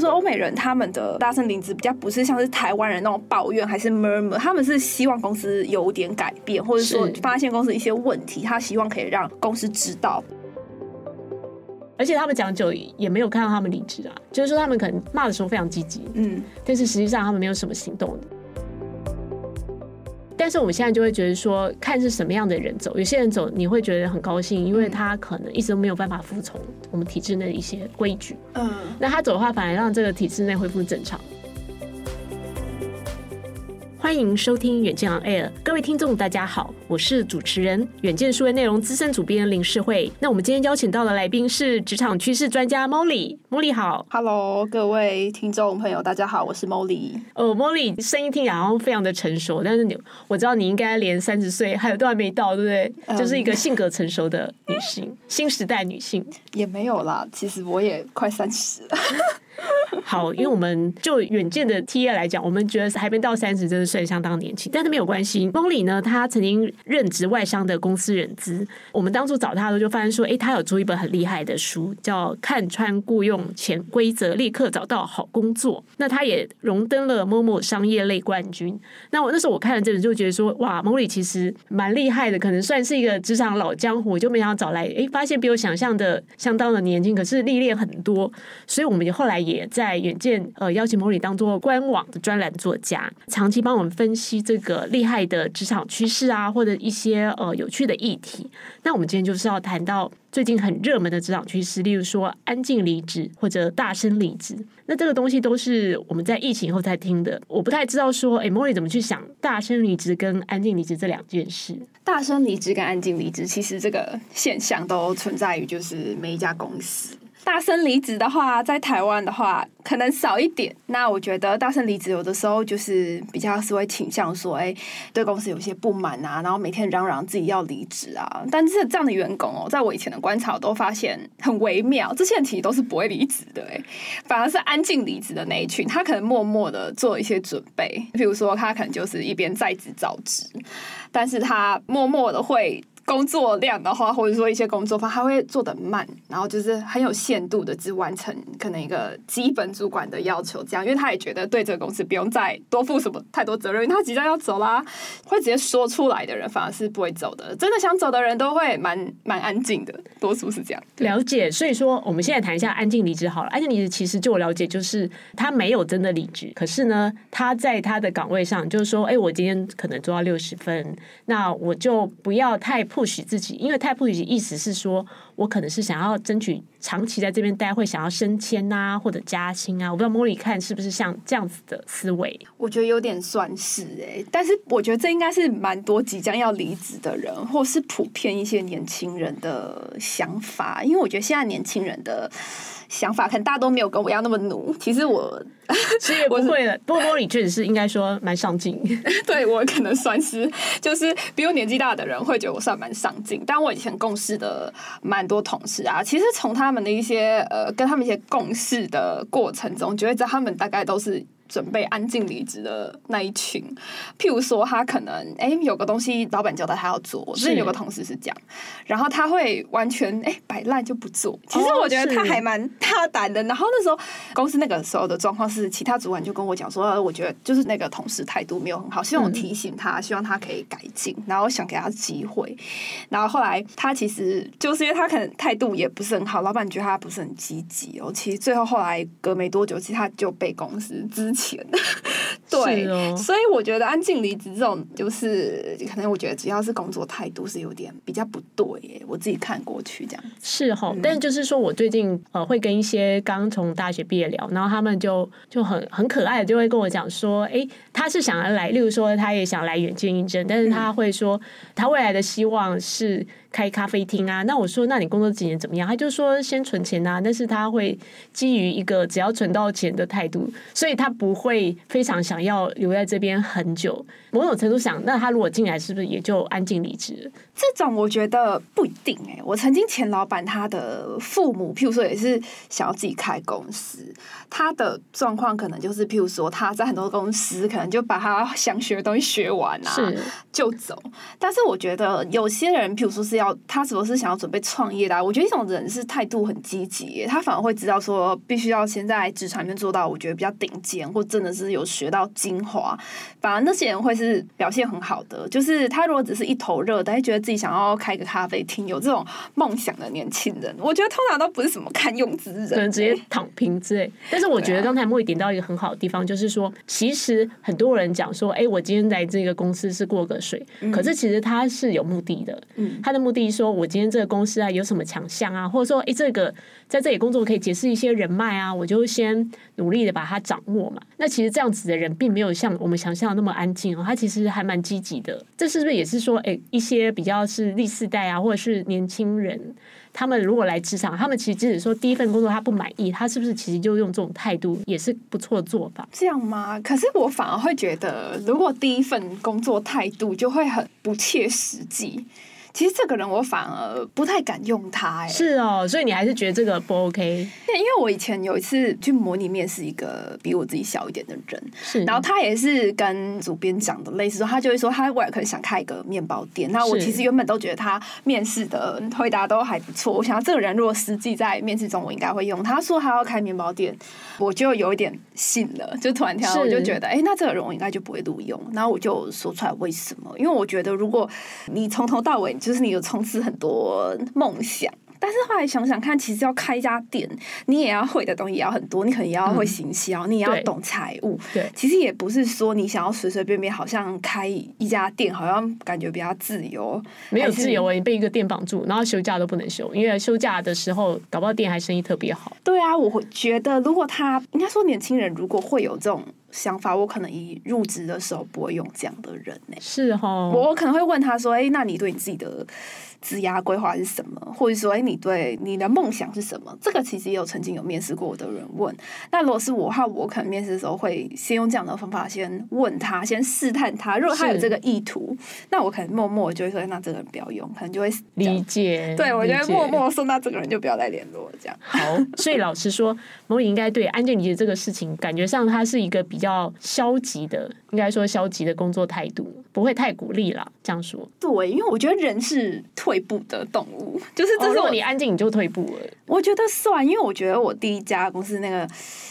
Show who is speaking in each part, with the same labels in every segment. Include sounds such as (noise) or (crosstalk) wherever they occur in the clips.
Speaker 1: 说欧美人他们的大声离职比较不是像是台湾人那种抱怨还是 murmur，他们是希望公司有点改变，或者说发现公司一些问题，他希望可以让公司知道。
Speaker 2: 而且他们讲久也没有看到他们离职啊，就是说他们可能骂的时候非常积极，嗯，但是实际上他们没有什么行动的。但是我们现在就会觉得说，看是什么样的人走，有些人走你会觉得很高兴，因为他可能一直都没有办法服从我们体制内的一些规矩，嗯，那他走的话，反而让这个体制内恢复正常。欢迎收听远见 On Air，各位听众大家好，我是主持人远见数位内容资深主编林世慧。那我们今天邀请到的来宾是职场趋势专家 Molly，Molly 好
Speaker 1: ，Hello，各位听众朋友大家好，我是 Molly。
Speaker 2: 哦，Molly 声音听起来好像非常的成熟，但是你我知道你应该连三十岁还有都还没到，对不对？Um, 就是一个性格成熟的女性，新时代女性
Speaker 1: 也没有啦，其实我也快三十了。(laughs) (laughs)
Speaker 2: 好，因为我们就远见的 TA 来讲，我们觉得还没到三十，真的算相当年轻。但是没有关系，Molly 呢，他曾经任职外商的公司人资。我们当初找他的时候，就发现说，哎，他有出一本很厉害的书，叫《看穿雇佣潜规则，立刻找到好工作》。那他也荣登了某某商业类冠军。那我那时候我看了这本，就觉得说，哇，Molly 其实蛮厉害的，可能算是一个职场老江湖。我就没想到找来，哎，发现比我想象的相当的年轻，可是历练很多。所以我们也后来也。在远见呃邀请莫里当做官网的专栏作家，长期帮我们分析这个厉害的职场趋势啊，或者一些呃有趣的议题。那我们今天就是要谈到最近很热门的职场趋势，例如说安静离职或者大声离职。那这个东西都是我们在疫情以后才听的。我不太知道说，哎莫莉怎么去想大声离职跟安静离职这两件事？
Speaker 1: 大声离职跟安静离职，其实这个现象都存在于就是每一家公司。大声离职的话，在台湾的话可能少一点。那我觉得大声离职有的时候就是比较是会倾向说，哎，对公司有些不满啊，然后每天嚷嚷自己要离职啊。但是这样的员工哦，在我以前的观察，我都发现很微妙，这些人其实都是不会离职的，哎，反而是安静离职的那一群，他可能默默的做一些准备，比如说他可能就是一边在职找职，但是他默默的会。工作量的话，或者说一些工作方，他会做的慢，然后就是很有限度的只完成可能一个基本主管的要求，这样，因为他也觉得对这个公司不用再多负什么太多责任，因为他即将要走啦，会直接说出来的人反而是不会走的，真的想走的人都会蛮蛮安静的，多数是这样。
Speaker 2: 了解，所以说我们现在谈一下安静离职好了。安静离职其实就我了解，就是他没有真的离职，可是呢，他在他的岗位上，就是说，哎，我今天可能做到六十分，那我就不要太 push 自己因为太 push 的意思是说我可能是想要争取长期在这边待，会想要升迁啊，或者加薪啊。我不知道 Molly 看是不是像这样子的思维？
Speaker 1: 我觉得有点算是哎、欸，但是我觉得这应该是蛮多即将要离职的人，或是普遍一些年轻人的想法。因为我觉得现在年轻人的想法，可能大家都没有跟我一样那么努。其实我。
Speaker 2: 其实也不会了，不过 Molly 确实是应该说蛮上进。(laughs)
Speaker 1: 对，我可能算是，就是比我年纪大的人会觉得我算蛮上进。但我以前共事的蛮多同事啊，其实从他们的一些呃，跟他们一些共事的过程中，觉得在他们大概都是。准备安静离职的那一群，譬如说他可能哎、欸、有个东西老板交代他要做，之前有个同事是这样，然后他会完全哎摆烂就不做。其实我觉得他还蛮大胆的。然后那时候公司那个时候的状况是，其他主管就跟我讲说，我觉得就是那个同事态度没有很好，希望我提醒他，希望他可以改进，然后想给他机会。然后后来他其实就是因为他可能态度也不是很好，老板觉得他不是很积极哦。其实最后后来隔没多久，其实他就被公司资。钱，(laughs) 对，哦、所以我觉得安静离职这种，就是可能我觉得只要是工作态度是有点比较不对耶，我自己看过去这样
Speaker 2: 是哈、哦，嗯、但是就是说我最近呃会跟一些刚从大学毕业聊，然后他们就就很很可爱的就会跟我讲说，哎，他是想要来，例如说他也想来远见应征，但是他会说他未来的希望是。开咖啡厅啊，那我说，那你工作几年怎么样？他就说先存钱啊，但是他会基于一个只要存到钱的态度，所以他不会非常想要留在这边很久。某种程度想，那他如果进来，是不是也就安静离职？
Speaker 1: 这种我觉得不一定哎、欸。我曾经前老板他的父母，譬如说也是想要自己开公司，他的状况可能就是譬如说他在很多公司可能就把他想学的东西学完啊，就走。但是我觉得有些人，譬如说是。要他是不是想要准备创业的、啊？我觉得一种人是态度很积极，他反而会知道说必须要先在职场里面做到，我觉得比较顶尖，或真的是有学到精华。反而那些人会是表现很好的。就是他如果只是一头热，但是觉得自己想要开个咖啡厅，有这种梦想的年轻人，我觉得通常都不是什么堪用之人、欸，
Speaker 2: 可能直接躺平之类。但是我觉得刚才莫莉点到一个很好的地方，就是说，其实很多人讲说，哎、欸，我今天来这个公司是过个水，嗯、可是其实他是有目的的。嗯，他的目的说，我今天这个公司啊有什么强项啊，或者说，哎、欸，这个在这里工作可以结识一些人脉啊，我就先努力的把它掌握嘛。那其实这样子的人，并没有像我们想象的那么安静哦，他其实还蛮积极的。这是不是也是说，哎、欸，一些比较是第四代啊，或者是年轻人？他们如果来职场，他们其实即使说第一份工作他不满意，他是不是其实就用这种态度也是不错的做法？
Speaker 1: 这样吗？可是我反而会觉得，如果第一份工作态度就会很不切实际。其实这个人我反而不太敢用他，哎，
Speaker 2: 是哦，所以你还是觉得这个不 OK？
Speaker 1: 对，因为我以前有一次去模拟面试一个比我自己小一点的人，是，然后他也是跟主编讲的类似说，他就会说他未来可能想开一个面包店。那我其实原本都觉得他面试的回答都还不错，我想这个人如果实际在面试中，我应该会用。他说他要开面包店，我就有一点信了，就突然跳，我就觉得，哎，那这个人我应该就不会录用。然后我就说出来为什么？因为我觉得如果你从头到尾。就是你有从事很多梦想，但是后来想想看，其实要开一家店，你也要会的东西也要很多，你可能也要会行销，嗯、你也要懂财务。对，其实也不是说你想要随随便便，好像开一家店，好像感觉比较自由。
Speaker 2: 没有自由，你被一个店绑住，然后休假都不能休，因为休假的时候，搞不好店还生意特别好。
Speaker 1: 对啊，我会觉得，如果他应该说年轻人，如果会有这种。想法，我可能一入职的时候不会用这样的人呢、欸。
Speaker 2: 是哈，
Speaker 1: 我可能会问他说：“哎、欸，那你对你自己的职涯规划是什么？或者说，哎、欸，你对你的梦想是什么？”这个其实也有曾经有面试过的人问。那如果是我的话，我可能面试的时候会先用这样的方法先问他，先试探他。如果他有这个意图，那我可能默默就会说：“那这个人不要用。”可能就会
Speaker 2: 理解。
Speaker 1: 对，我觉得默默说：“那这个人就不要再联络。”这样。
Speaker 2: 好，所以老实说，茉莉应该对安建理解这个事情，感觉上他是一个。比较消极的，应该说消极的工作态度，不会太鼓励了。这样说，
Speaker 1: 对，因为我觉得人是退步的动物，(laughs) 就是这是、哦、
Speaker 2: 你安静，你就退步了。
Speaker 1: 我觉得算，因为我觉得我第一家公司那个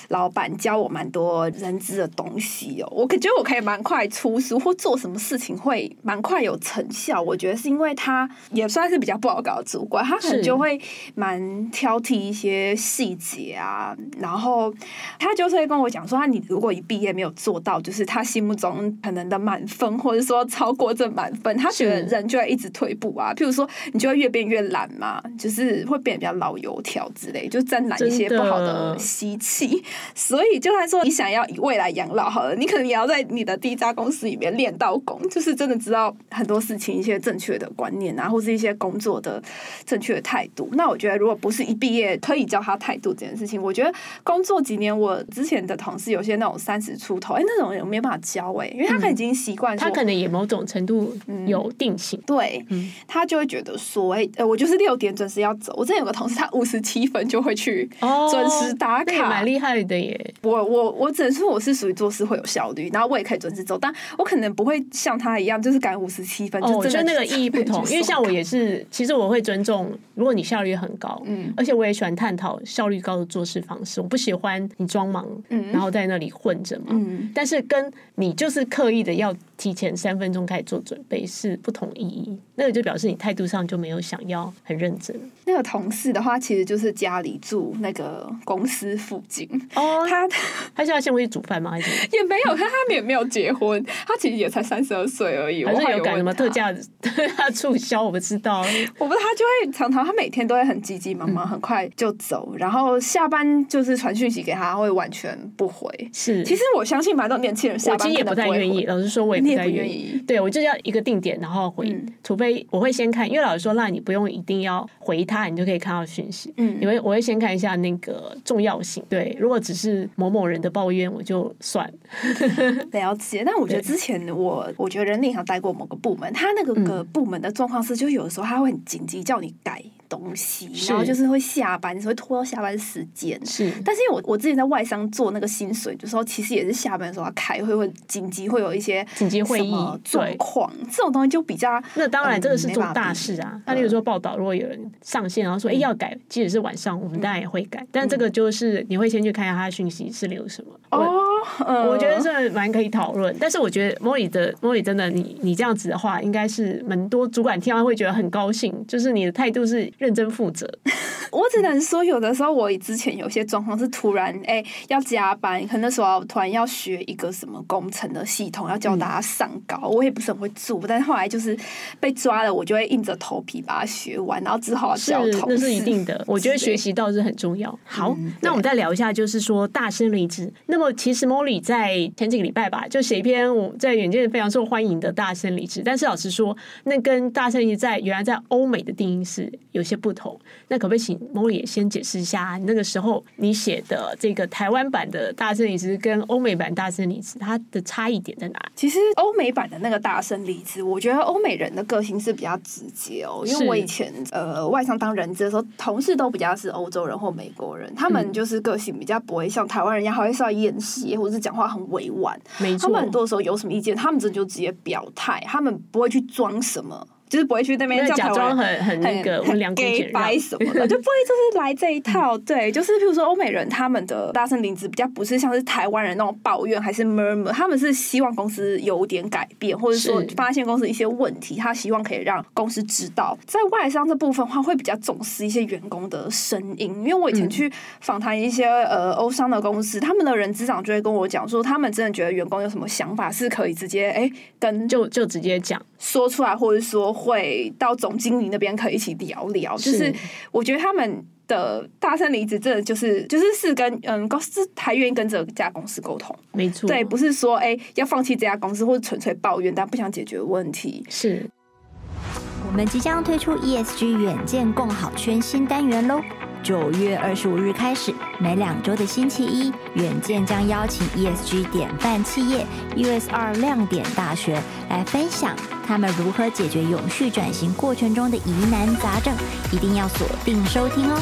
Speaker 1: 老板教我蛮多人资的东西哦，我可觉得我可以蛮快出书，或做什么事情会蛮快有成效。我觉得是因为他也算是比较不好搞的主管，他可能就会蛮挑剔一些细节啊，然后他就是会跟我讲说，他你如果一毕业没有做到，就是他心目中可能的满分，或者说超过这满分，他觉得人就会一直退步啊。譬如说，你就会越变越懒嘛，就是会变得比较老油条之类，就沾染一些不好的习气。所以，就算说你想要以未来养老好了，你可能也要在你的第一家公司里面练到功，就是真的知道很多事情一些正确的观念啊，或是一些工作的正确的态度。那我觉得，如果不是一毕业可以教他态度这件事情，我觉得工作几年，我之前的同事有些那种三十出头。哎，那种人没办法教哎，因为他可能已经习惯、嗯，
Speaker 2: 他可能也某种程度有定性，
Speaker 1: 嗯、对，嗯、他就会觉得说，哎，呃，我就是六点准时要走。我之前有个同事，他五十七分就会去准时打卡，
Speaker 2: 蛮厉害的耶。
Speaker 1: 我我我只能说我是属于做事会有效率，然后我也可以准时走，但我可能不会像他一样，就是赶五十七分。哦，我觉得那个意义不同，因为像我也是，其实我会尊重，如果你效率很高，嗯，而且我也喜欢探讨效率高的做事方式，我不喜欢你装忙，嗯，然后在那里混着嘛，嗯。但是跟你就是刻意的要提前三分钟开始做准备是不同意义，那个就表示你态度上就没有想要很认真。那个同事的话，其实就是家里住那个公司附近哦，他
Speaker 2: 他现在先回去煮饭吗？还是 (laughs)
Speaker 1: 也没有，他他也没有结婚，他其实也才三十二岁而已。
Speaker 2: 还是有赶什么特价他 (laughs) 促销？我不知道，
Speaker 1: 我不知道他就会常常他每天都会很急急忙忙，很快就走，然后下班就是传讯息给他，会完全不回。是，其实我相信蛮多年轻人下班
Speaker 2: 也不太愿意。老实说，我也不太愿意。对，我就要一个定点，然后回，除非我会先看，因为老师说，那你不用一定要回他，你就可以看到讯息。嗯，因为我会先看一下那个重要性。对，如果只是某某人的抱怨，我就算 (laughs)
Speaker 1: 了解。但我觉得之前我，我觉得人力行待过某个部门，他那个个部门的状况是，就有的时候他会很紧急叫你改。东西，然后就是会下班，会拖到下班时间。
Speaker 2: 是，
Speaker 1: 但是因为我我之前在外商做那个薪水的时候，其实也是下班的时候要开会，会紧急会有一些
Speaker 2: 紧急会议
Speaker 1: 状况，这种东西就比较。
Speaker 2: 那当然，这个是做大事啊。那例如说报道，如果有人上线，然后说哎要改，即使是晚上，我们当然也会改。但这个就是你会先去看一下他的讯息是留什么。哦，我觉得这蛮可以讨论。但是我觉得 Molly 的 Molly 真的，你你这样子的话，应该是蛮多主管听完会觉得很高兴，就是你的态度是认真负责。(laughs)
Speaker 1: 我只能说，有的时候我之前有些状况是突然哎、欸、要加班，可能那时候突然要学一个什么工程的系统，要教大家上稿，嗯、我也不是很会做，但是后来就是被抓了，我就会硬着头皮把它学完，然后只好教同事。
Speaker 2: 那是一定的，我觉得学习倒是很重要。好，嗯、那我们再聊一下，就是说大声离职。那么其实 Molly 在前几个礼拜吧，就写一篇我在远见非常受欢迎的大声离职，但是老实说，那跟大声离职在原来在欧美的定义是有些不同。那可不可以请 Molly 也先解释一下，那个时候你写的这个台湾版的大声离职跟欧美版大声离职，它的差异点在哪？
Speaker 1: 其实欧美版的那个大声离职，我觉得欧美人的个性是比较直接哦。因为我以前呃外商当人资的时候，同事都比较是欧洲人或美国人，他们就是个性比较不会像台湾人一样，还会稍微掩饰，或者是讲话很委婉。
Speaker 2: 没错，
Speaker 1: 他们很多时候有什么意见，他们这就直接表态，他们不会去装什么。就是不会去那边
Speaker 2: 假装很很那个很两给
Speaker 1: 白什么的，就不会就是来这一套。对，就是譬如说欧美人他们的大声离职比较不是像是台湾人那种抱怨还是 murmur，他们是希望公司有点改变，或者说发现公司一些问题，他希望可以让公司知道。在外商这部分的话，会比较重视一些员工的声音，因为我以前去访谈一些呃欧商的公司，他们的人资长就会跟我讲说，他们真的觉得员工有什么想法是可以直接哎、欸、跟
Speaker 2: 就就直接讲
Speaker 1: 说出来，或者说。会到总经理那边可以一起聊聊，是就是我觉得他们的大声离职，真的就是就是是跟嗯公司还愿意跟这家公司沟通，
Speaker 2: 没错，
Speaker 1: 对，不是说哎、欸、要放弃这家公司或者纯粹抱怨，但不想解决问题。
Speaker 2: 是，
Speaker 3: 我们即将推出 ESG 远见共好圈新单元喽。九月二十五日开始，每两周的星期一，远见将邀请 ESG 典范企业 USR 亮点大学来分享他们如何解决永续转型过程中的疑难杂症，一定要锁定收听哦。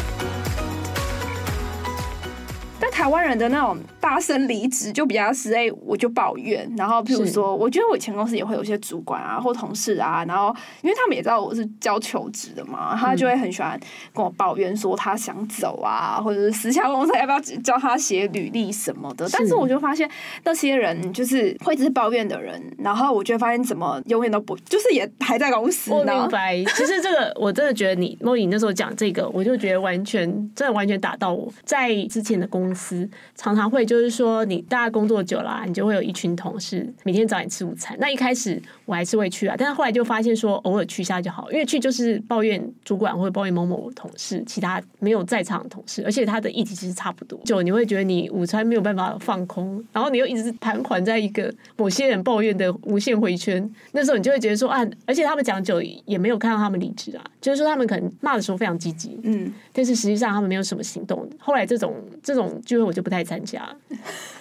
Speaker 1: 但台湾人的那种。大声离职就比较是哎，我就抱怨。然后譬如说，我觉得我以前公司也会有一些主管啊或同事啊，然后因为他们也知道我是教求职的嘛，他就会很喜欢跟我抱怨说他想走啊，或者是私下公司要不要教他写履历什么的。但是我就发现那些人就是会一直抱怨的人，然后我就发现怎么永远都不就是也还在公司。
Speaker 2: 我明白，其实这个我真的觉得你 Molly 那时候讲这个，我就觉得完全真的完全打到我在之前的公司常常会就。是说，你大家工作久了，你就会有一群同事每天找你吃午餐。那一开始我还是会去啊，但是后来就发现说，偶尔去一下就好，因为去就是抱怨主管或者抱怨某某同事，其他没有在场的同事，而且他的议题其实差不多。就你会觉得你午餐没有办法放空，然后你又一直盘桓在一个某些人抱怨的无限回圈。那时候你就会觉得说啊，而且他们讲久也没有看到他们离职啊，就是说他们可能骂的时候非常积极，嗯，但是实际上他们没有什么行动。后来这种这种聚会我就不太参加。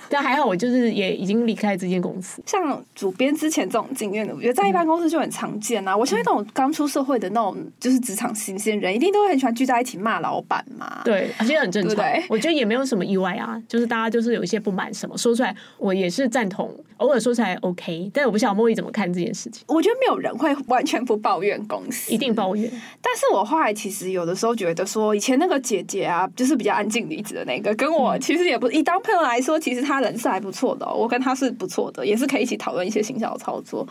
Speaker 2: 但还好，我就是也已经离开这间公司。
Speaker 1: 像主编之前这种经验的，我觉得在一般公司就很常见啊。嗯、我相信那种刚出社会的那种就是职场新鲜人，一定都会很喜欢聚在一起骂老板嘛。
Speaker 2: 对，而且很正常。
Speaker 1: 对对，
Speaker 2: 我觉得也没有什么意外啊，就是大家就是有一些不满什么说出来，我也是赞同，偶尔说出来 OK。但我不晓得 Molly 怎么看这件事情。
Speaker 1: 我觉得没有人会完全不抱怨公司，
Speaker 2: 一定抱怨。
Speaker 1: 但是我后来其实有的时候觉得说，以前那个姐姐啊，就是比较安静离职的那个，跟我其实也不以当朋友来说，其实她他人是还不错的，我跟他是不错的，也是可以一起讨论一些行销操作。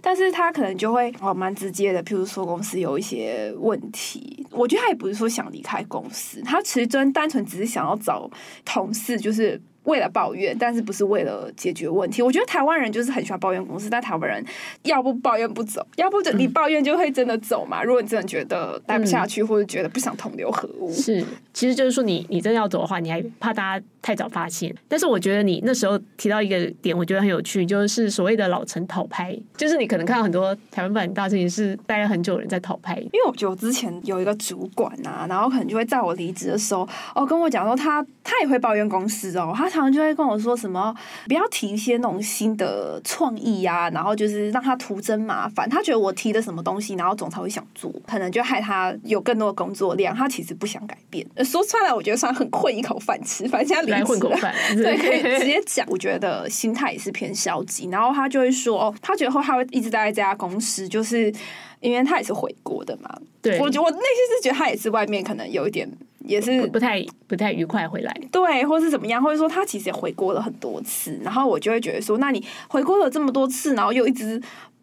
Speaker 1: 但是他可能就会哦蛮直接的，譬如说公司有一些问题，我觉得他也不是说想离开公司，他其实真单纯只是想要找同事，就是。为了抱怨，但是不是为了解决问题。我觉得台湾人就是很喜欢抱怨公司，但台湾人要不抱怨不走，要不就你抱怨就会真的走嘛。嗯、如果你真的觉得待不下去，嗯、或者觉得不想同流合污，
Speaker 2: 是，其实就是说你你真的要走的话，你还怕大家太早发现。但是我觉得你那时候提到一个点，我觉得很有趣，就是所谓的老陈讨拍，就是你可能看到很多台湾版大事情是待了很久的人在讨拍。因
Speaker 1: 为我觉得我之前有一个主管啊，然后可能就会在我离职的时候哦跟我讲说他他也会抱怨公司哦，他。常就会跟我说什么不要提一些那种新的创意呀，然后就是让他徒增麻烦。他觉得我提的什么东西，然后总裁会想做，可能就害他有更多的工作量。他其实不想改变。说穿了，我觉得算很混一口饭吃。反正现在离
Speaker 2: 混口饭，(laughs)
Speaker 1: 对，可以直接讲。我觉得心态也是偏消极。然后他就会说，哦，他觉得后他会一直待在这家公司，就是因为他也是回国的嘛。
Speaker 2: 对，
Speaker 1: 我觉得我内心是觉得他也是外面可能有一点。也是
Speaker 2: 不太不太愉快回来，
Speaker 1: 对，或是怎么样，或者说他其实也回国了很多次，然后我就会觉得说，那你回国了这么多次，然后又一直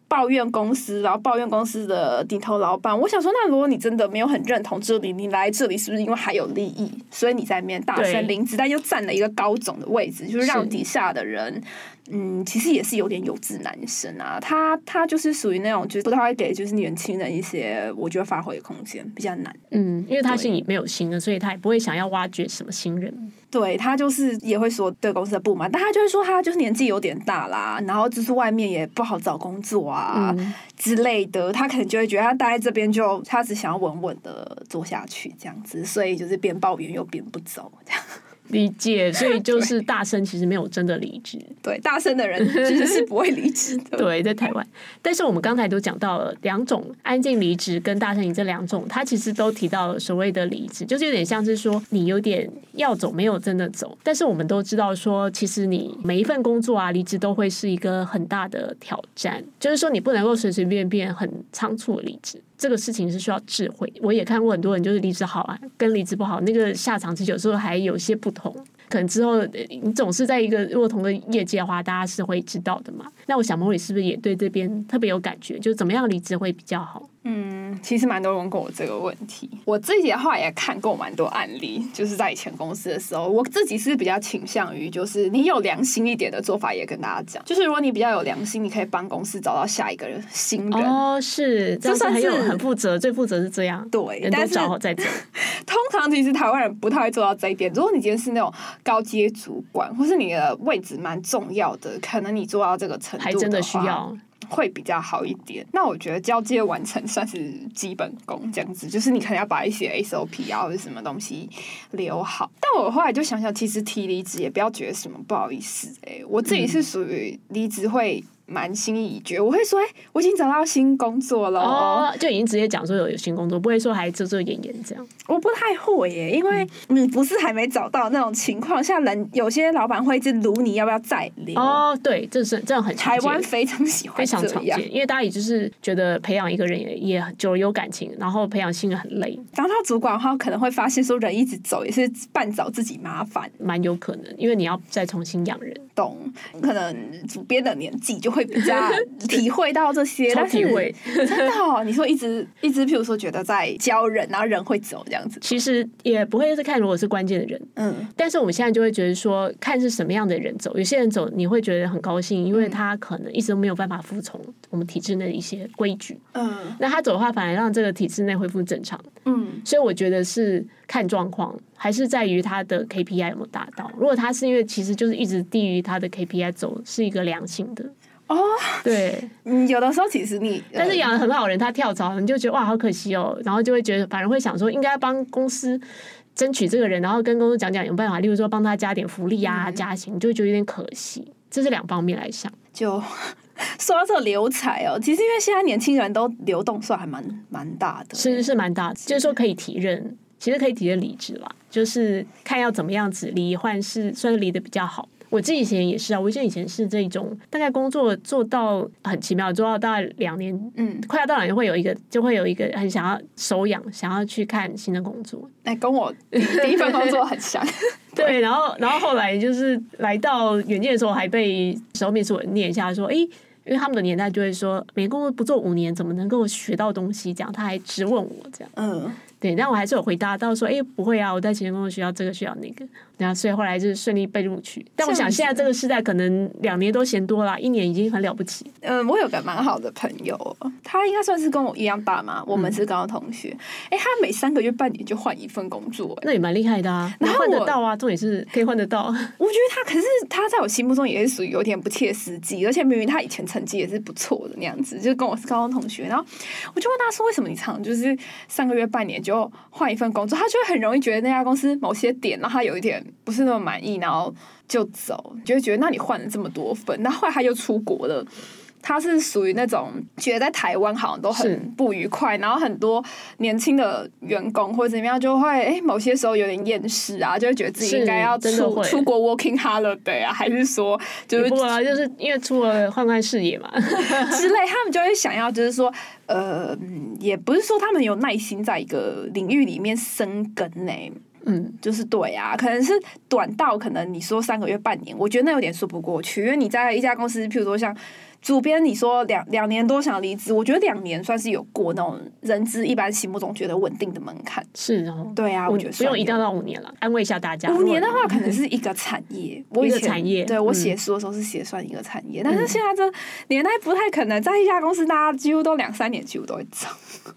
Speaker 1: 抱怨公司，然后抱怨公司的顶头老板，我想说，那如果你真的没有很认同这里，你来这里是不是因为还有利益，所以你在那边大声领旨，但又占了一个高总的位置，就是让底下的人。嗯，其实也是有点有志男生啊，他他就是属于那种，就是不太会给就是年轻人一些我觉得发挥的空间，比较难。
Speaker 2: 嗯，因为他心里没有新的，所以他也不会想要挖掘什么新人。
Speaker 1: 对，他就是也会说对公司的不满，但他就会说他就是年纪有点大啦，然后就是外面也不好找工作啊、嗯、之类的，他可能就会觉得他待在这边就他只想要稳稳的做下去这样子，所以就是边抱怨又边不走这样。
Speaker 2: 理解，所以就是大声其实没有真的离职。
Speaker 1: 对，大声的人 (laughs) 其实是不会离职的。(laughs)
Speaker 2: 对，在台湾，但是我们刚才都讲到了两种安静离职跟大声离职这两种，他其实都提到了所谓的离职，就是有点像是说你有点要走，没有真的走。但是我们都知道说，其实你每一份工作啊，离职都会是一个很大的挑战，就是说你不能够随随便便很仓促的离职。这个事情是需要智慧。我也看过很多人，就是离职好啊，跟离职不好，那个下场其实有时候还有些不同。可能之后你总是在一个不同的业界的话，大家是会知道的嘛。那我想莫里是不是也对这边特别有感觉？就是怎么样离职会比较好？
Speaker 1: 嗯，其实蛮多人问过我这个问题。我自己的话也看过蛮多案例，就是在以前公司的时候，我自己是比较倾向于，就是你有良心一点的做法，也跟大家讲，就是如果你比较有良心，你可以帮公司找到下一个人新人。
Speaker 2: 哦，是，这算是很负责，最负责是这样。
Speaker 1: 对，
Speaker 2: 人都找好再走。(laughs)
Speaker 1: 通常其实台湾人不太会做到这一点。如果你今天是那种高阶主管，或是你的位置蛮重要的，可能你做到这个程度
Speaker 2: 还真的需要。
Speaker 1: 会比较好一点。那我觉得交接完成算是基本功，这样子就是你可能要把一些 SOP 啊或者什么东西留好。但我后来就想想，其实提离职也不要觉得什么不好意思。诶，我自己是属于离职会。蛮心意已决，我会说，哎、欸，我已经找到新工作了，
Speaker 2: 哦，就已经直接讲说有有新工作，不会说还遮遮掩掩这样。
Speaker 1: 我不太会耶，因为你不是还没找到那种情况下，人有些老板会一直撸你要不要再留。
Speaker 2: 哦，对，这是这样很
Speaker 1: 台湾非常喜欢，
Speaker 2: 非常常见，因为大家也就是觉得培养一个人也也久了有感情，然后培养新人很累。
Speaker 1: 当他主管的话，可能会发现说人一直走也是半找自己麻烦，
Speaker 2: 蛮有可能，因为你要再重新养人，
Speaker 1: 懂？可能主编的年纪就会比较。(laughs) 体会到这些，但是真的哦，你说一直一直，譬如说觉得在教人，然后人会走这样子，
Speaker 2: 其实也不会是看如果是关键的人，嗯，但是我们现在就会觉得说，看是什么样的人走，有些人走你会觉得很高兴，因为他可能一直都没有办法服从我们体制内的一些规矩，嗯，那他走的话，反而让这个体制内恢复正常，嗯，所以我觉得是看状况，还是在于他的 KPI 有没有达到。如果他是因为其实就是一直低于他的 KPI 走，是一个良性的。
Speaker 1: 哦，
Speaker 2: 对，
Speaker 1: 嗯，有的时候其实你，
Speaker 2: 但是养的很好人，他跳槽，你就觉得哇，好可惜哦，然后就会觉得，反而会想说，应该帮公司争取这个人，然后跟公司讲讲有办法，例如说帮他加点福利啊，嗯、加薪，就会觉得有点可惜。这是两方面来想。
Speaker 1: 就说到这个留才哦，其实因为现在年轻人都流动算还蛮蛮大的，
Speaker 2: 是是蛮大的，就是说可以提任，其实可以提任离职啦，就是看要怎么样子离换是算是离的比较好。我自己以前也是啊，我以前以前是这种，大概工作做到很奇妙，做到大概两年，嗯，快要到两年会有一个，就会有一个很想要手痒，想要去看新的工作。
Speaker 1: 哎，跟我第一份工作很像。(laughs)
Speaker 2: 对，然后然后后来就是来到远见的时候，还被时候面试我念一下说，哎，因为他们的年代就会说，每个工作不做五年，怎么能够学到东西？这样他还质问我这样，嗯。对，但我还是有回答到说，哎，不会啊，我在前工作需要这个需要那个，然后所以后来就是顺利被录取。但我想现在这个时代可能两年都嫌多了，一年已经很了不起。
Speaker 1: 嗯，我有个蛮好的朋友，他应该算是跟我一样大嘛，我们是高中同学。哎、嗯，他每三个月半年就换一份工作，
Speaker 2: 那也蛮厉害的啊。然后换得到啊，重点是可以换得到。(laughs)
Speaker 1: 我觉得他可是他在我心目中也是属于有点不切实际，而且明明他以前成绩也是不错的那样子，就是跟我是高中同学。然后我就问他说，为什么你常就是三个月半年就换一份工作？他就会很容易觉得那家公司某些点让他有一点不是那么满意，然后就走，就会觉得那你换了这么多份，那后来他又出国了。他是属于那种觉得在台湾好像都很不愉快，然后很多年轻的员工或者怎么样就会哎、欸，某些时候有点厌世啊，就会觉得自己应该要出出国 working holiday 啊，还是说就是
Speaker 2: 不啊，就是因为出了换换视野嘛
Speaker 1: 之类，他们就会想要就是说呃，也不是说他们有耐心在一个领域里面生根呢、欸，嗯，就是对啊，可能是短到可能你说三个月半年，我觉得那有点说不过去，因为你在一家公司，譬如说像。主编，你说两两年多想离职，我觉得两年算是有过那种人资一般心目中觉得稳定的门槛。
Speaker 2: 是哦，
Speaker 1: 对啊，我觉得
Speaker 2: 不用一定要到五年了，安慰一下大家。
Speaker 1: 五年的话，可能是一个产业，我
Speaker 2: 一个产业。
Speaker 1: 对我写书的时候是写算一个产业，但是现在这年代不太可能，在一家公司大家几乎都两三年几乎都会走。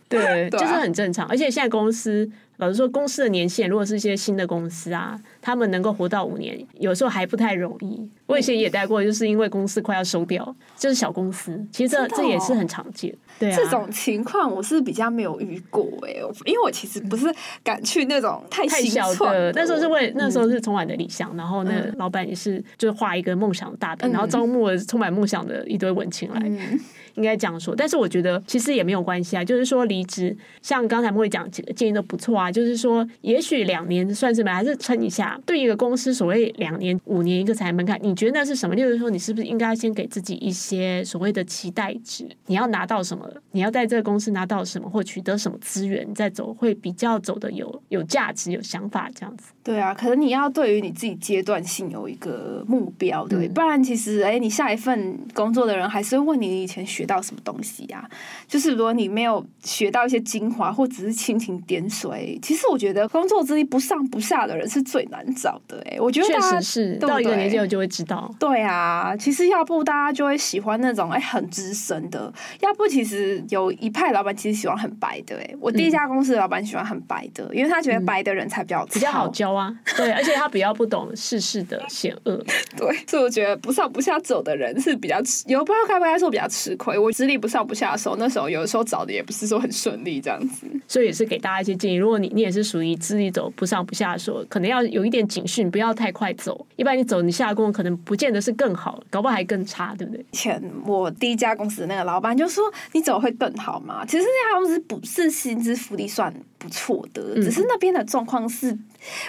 Speaker 2: 对，(laughs) 就是很正常。而且现在公司。老实说，公司的年限，如果是一些新的公司啊，他们能够活到五年，有时候还不太容易。我以前也待过，就是因为公司快要收掉，就是小公司，其实这这也是很常见。对啊，
Speaker 1: 这种情况我是比较没有遇过哎，因为我其实不是敢去那种太太小的。
Speaker 2: 那时候是为那时候是充满的理想，然后那老板也是就是画一个梦想的大饼，然后招募了充满梦想的一堆文青来。应该这样说，但是我觉得其实也没有关系啊。就是说离职，像刚才莫莉讲几个建议都不错啊。就是说，也许两年算是没，还是撑一下。对一个公司，所谓两年、五年一个才门槛，你觉得那是什么？就是说，你是不是应该先给自己一些所谓的期待值？你要拿到什么？你要在这个公司拿到什么，或取得什么资源，再走会比较走的有有价值、有想法这样子。
Speaker 1: 对啊，可能你要对于你自己阶段性有一个目标，对，嗯、不然其实哎，你下一份工作的人还是会问你以前学到什么东西呀、啊？就是如果你没有学到一些精华，或只是蜻蜓点水，其实我觉得工作之一不上不下的人是最难找的。哎，我觉得确
Speaker 2: 实是对对到一个年纪我就会知道。
Speaker 1: 对啊，其实要不大家就会喜欢那种哎很资深的，要不其实有一派老板其实喜欢很白的。哎，我第一家公司的老板喜欢很白的，嗯、因为他觉得白的人才比较
Speaker 2: 比较好教啊。对，而且他比较不懂世事的险恶。(laughs)
Speaker 1: 对，所以我觉得不上不下走的人是比较吃，有不知道该不该说比较吃亏。我资历不上不下的时候，那时候有的时候找的也不是说很顺利这样子。
Speaker 2: 所以也是给大家一些建议，如果你你也是属于资历走不上不下的时候，可能要有一点警讯，不要太快走。一般你走你下工可能不见得是更好，搞不好还更差，对不对？
Speaker 1: 以前我第一家公司那个老板就说：“你走会更好吗？”其实那家公司不是薪资福利算不错的，只是那边的状况是。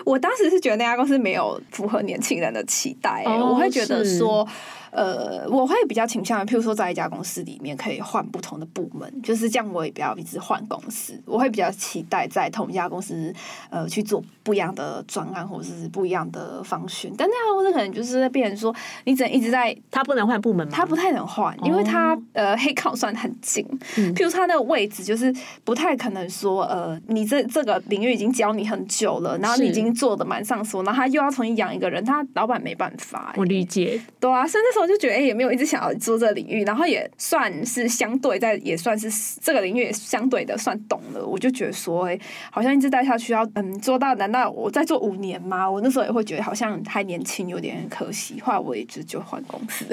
Speaker 1: 我当时是觉得那家公司没有符合年轻人的期待，欸，oh, 我会觉得说。呃，我会比较倾向于，譬如说，在一家公司里面可以换不同的部门，就是这样，我也不要一直换公司。我会比较期待在同一家公司，呃，去做不一样的专案或者是不一样的方式。但那家公司可能就是变成说，你只能一直在，
Speaker 2: 他不能换部门吗？
Speaker 1: 他不太能换，因为他、oh. 呃，黑靠算很紧。嗯、譬如他那个位置就是不太可能说，呃，你这这个领域已经教你很久了，然后你已经做的蛮上手，然后他又要重新养一个人，他老板没办法、欸。
Speaker 2: 我理解，
Speaker 1: 对啊，所以那时候就觉得，哎、欸，也没有一直想要做这个领域，然后也算是相对在，也算是这个领域也相对的算懂了。我就觉得说，哎、欸，好像一直待下去要嗯做到，难道我再做五年吗？我那时候也会觉得好像还年轻，有点可惜。后来我一直就换公司。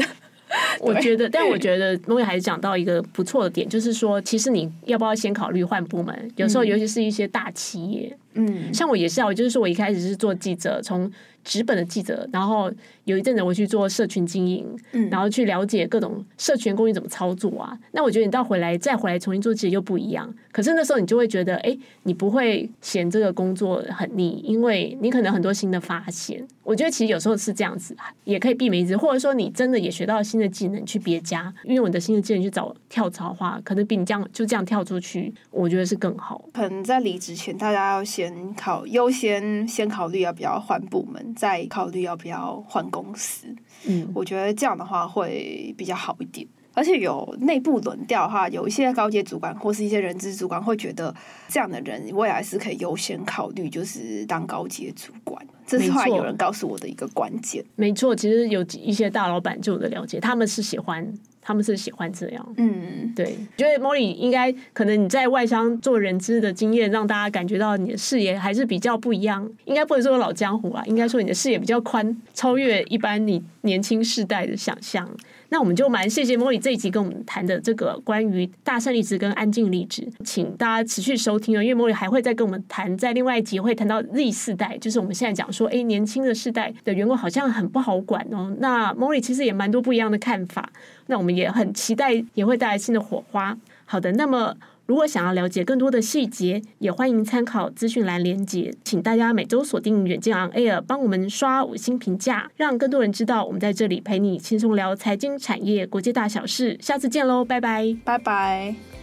Speaker 1: (laughs)
Speaker 2: 我觉得，但我觉得梦也还是讲到一个不错的点，就是说，其实你要不要先考虑换部门？有时候，尤其是一些大企业，嗯，像我也是啊，我就是说我一开始是做记者，从。纸本的记者，然后有一阵子我去做社群经营，嗯，然后去了解各种社群工具怎么操作啊。那我觉得你到回来再回来重新做记者又不一样。可是那时候你就会觉得，哎，你不会嫌这个工作很腻，因为你可能很多新的发现。我觉得其实有时候是这样子，也可以避免一直，或者说你真的也学到新的技能去别家，运用你的新的技能去找跳槽的话，可能比你这样就这样跳出去，我觉得是更好。
Speaker 1: 可能在离职前，大家要先考优先先考虑要不要换部门。再考虑要不要换公司，嗯，我觉得这样的话会比较好一点。而且有内部轮调的话，有一些高阶主管或是一些人资主管会觉得这样的人未来是可以优先考虑，就是当高阶主管。这是后来有人告诉我的一个关键。
Speaker 2: 没错，其实有一些大老板就我的了解，他们是喜欢。他们是喜欢这样，嗯，对，觉得 Molly 应该可能你在外商做人资的经验，让大家感觉到你的视野还是比较不一样。应该不能说老江湖啊，应该说你的视野比较宽，超越一般你年轻世代的想象。那我们就蛮谢谢莫莉这一集跟我们谈的这个关于大胜离职跟安静离职，请大家持续收听哦，因为莫莉还会再跟我们谈，在另外一集会谈到 Z 世代，就是我们现在讲说，哎，年轻的世代的员工好像很不好管哦。那莫莉其实也蛮多不一样的看法，那我们也很期待也会带来新的火花。好的，那么。如果想要了解更多的细节，也欢迎参考资讯栏连接。请大家每周锁定远见 On Air，帮我们刷五星评价，让更多人知道我们在这里陪你轻松聊财经产业国际大小事。下次见喽，拜拜，
Speaker 1: 拜拜。